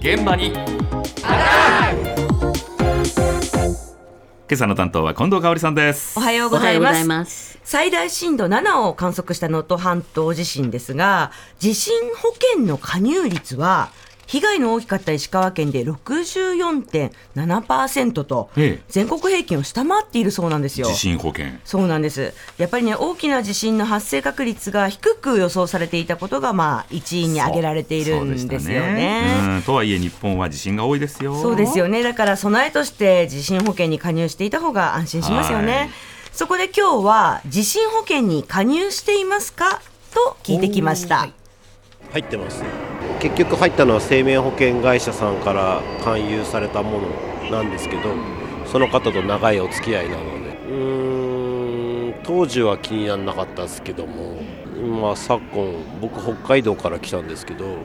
現場に。今朝の担当は近藤香織さんです。おはようございます。最大震度7を観測した能登半島地震ですが地震保険の加入率は被害の大きかった石川県で64.7%と、全国平均を下回っているそうなんですよ。地震保険。そうなんです。やっぱりね、大きな地震の発生確率が低く予想されていたことが、まあ、一因に挙げられているんですよね。ねとはいえ、日本は地震が多いですよ。そうですよね。だから備えとして地震保険に加入していた方が安心しますよね。そこで今日は、地震保険に加入していますか？と聞いてきました。入ってます結局入ったのは生命保険会社さんから勧誘されたものなんですけどその方と長いお付き合いなので。うーん当時は気にならなかったですけども、まあ、昨今僕北海道から来たんですけど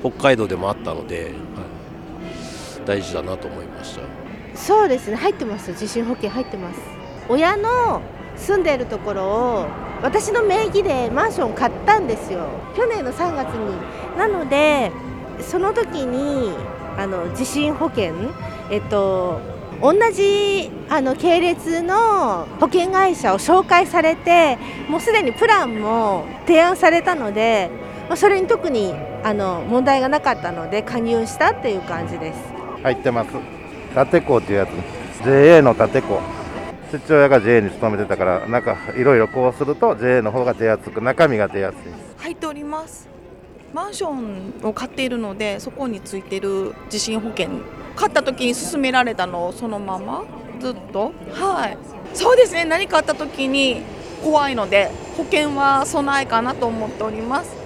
北海道でもあったので、はい、大事だなと思いました。そうですね。入ってます。地震保険入ってます。親の住んでいるところを私の名義でマンション買ったんですよ。去年の3月に。なのでその時にあの地震保険えっと同じあの系列の保険会社を紹介されてもうすでにプランも提案されたのでそれに特にあの問題がなかったので加入したっていう感じです。入ってます。立子っていうやつ。JA の立子。父親が JA に勤めてたからなんかいろいろこうすると JA の方が手厚く中身が手厚い。入っております。マンションを買っているのでそこについてる地震保険買った時に勧められたのをそのままずっと。はい。そうですね。何かあった時に怖いので保険は備えかなと思っております。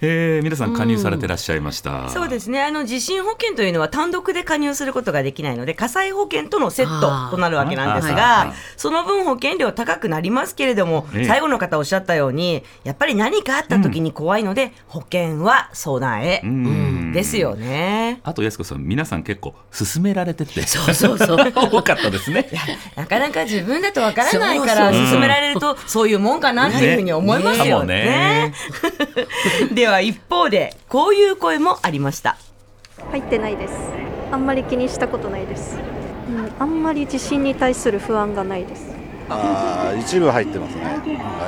え皆さん加入されてらっしゃいました、うん、そうですね。あの地震保険というのは単独で加入することができないので火災保険とのセットとなるわけなんですが、その分保険料高くなりますけれども、え。最後の方おっしゃったようにやっぱり何かあった時に怖いので、うん、保険は備え、うん、ですよね。あと安子さん皆さん結構勧められてて。そうそうそう。多かったですね。なかなか自分だとわからないから勧められるとそういうもんかなっていうふうに思いますよね。ね。では一方でこういう声もありました。入ってないです。あんまり気にしたことないです、うん、あんまり地震に対する不安がないです。あ一部入ってますね。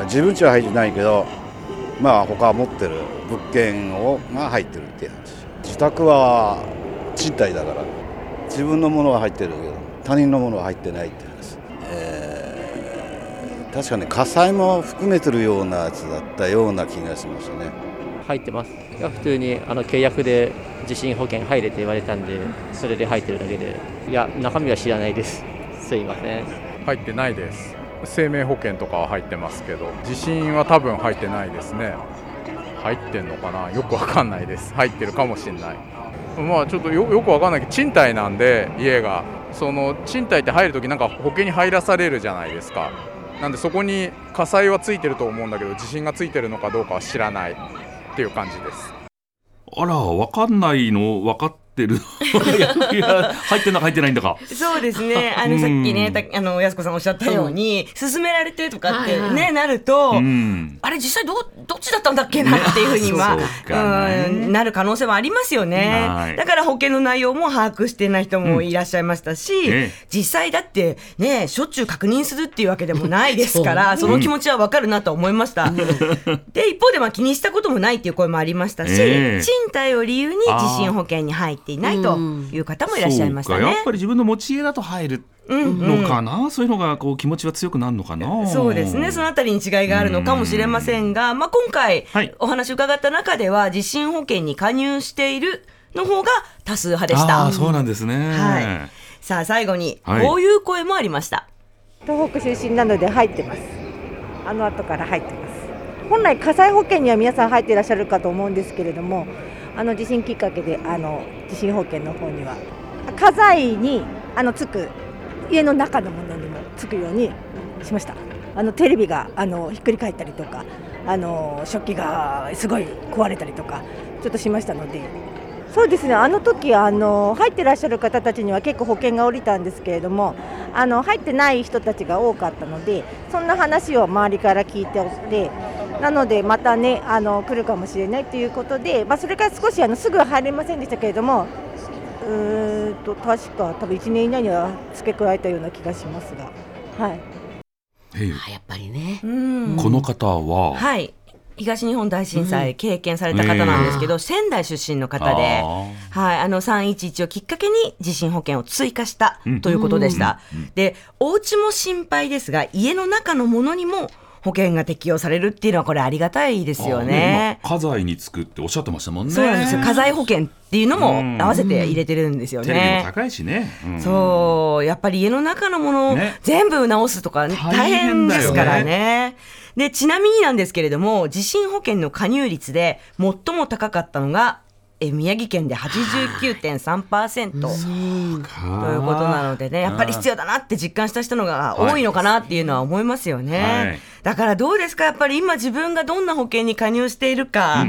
自分家は入ってないけどまあ他持ってる物件をが入ってるっていう話自宅は賃貸だから自分のものは入ってるけど他人のものは入ってないって話、えー、確かに火災も含めてるようなやつだったような気がしましたね。入ってます。いや普通にあの契約で地震保険入れって言われたんでそれで入ってるだけで。いや中身は知らないです。すいません。入ってないです。生命保険とかは入ってますけど地震は多分入ってないですね入ってんのかな？よくわかんないです。入ってるかもしれない。まあちょっとよよくわかんないけど賃貸なんで家が。その賃貸って入るときなんか保険に入らされるじゃないですか。なんでそこに火災はついてると思うんだけど地震がついてるのかどうかは知らない。っていう感じです。あら分かんないの？分かっってるいや入ってんの入ってないんだか。そうですね。あのさっきねあの安子さんおっしゃったように、うん、勧められてとかってね、はいはい、なると、うん、あれ実際どどっちだったんだっけなっていうふうには うん、なる可能性もありますよね、だから保険の内容も把握してない人もいらっしゃいましたし、うん、実際だってねしょっちゅう確認するっていうわけでもないですから その気持ちはわかるなと思いました、で一方でまあ気にしたこともないっていう声もありましたし、賃貸を理由に地震保険に入っていないという方もいらっしゃいましたね。やっぱり自分の持ち家だと入るのかな、うんうん、そういうのがこう気持ちは強くなるのかな？そうですね。そのあたりに違いがあるのかもしれませんが、まあ、今回、お話伺った中では地震保険に加入しているの方が多数派でした。あそうなんですね、はい、さあ最後にこういう声もありました、東北出身なので入ってます。あの後から入ってます。本来火災保険には皆さん入っていらっしゃるかと思うんですけれどもあの地震きっかけであの地震保険の方には家財にあのつく家の中のものにもつくようにしました。あのテレビがあのひっくり返ったりとかあの食器がすごい壊れたりとかちょっとしましたので。そうですね。あの時あの入ってらっしゃる方たちには結構保険が下りたんですけれどもあの入ってない人たちが多かったのでそんな話を周りから聞いておってなのでまたねあの来るかもしれないということで、まあ、それから少しあのすぐは入れませんでしたけれどもうーんと確か多分1年以内には付け加えたような気がしますが。はい。やっぱりね。この方は、はい。東日本大震災経験された方なんですけど、仙台出身の方で、はい、あの311をきっかけに地震保険を追加したということでした。で、お家も心配ですが、家の中のものにも保険が適用されるっていうのはこれありがたいですよね。今家財につくっておっしゃってましたもんね。そうなんですよ。家財保険っていうのも合わせて入れてるんですよね。高いしね。うんそう、やっぱり家の中のものをね全部直すとか、大変ですからね。で、ちなみになんですけれども、地震保険の加入率で最も高かったのが、え宮城県で89.3%ということなのでね、やっぱり必要だなって実感した人のが多いのかなっていうのは思いますよね。はい。だからどうですか？やっぱり今自分がどんな保険に加入しているか、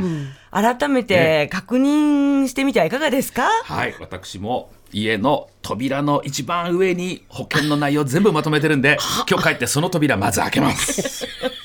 改めて確認してみてはいかがですか、はい、私も家の扉の一番上に保険の内容全部まとめてるんで、今日帰ってその扉まず開けます。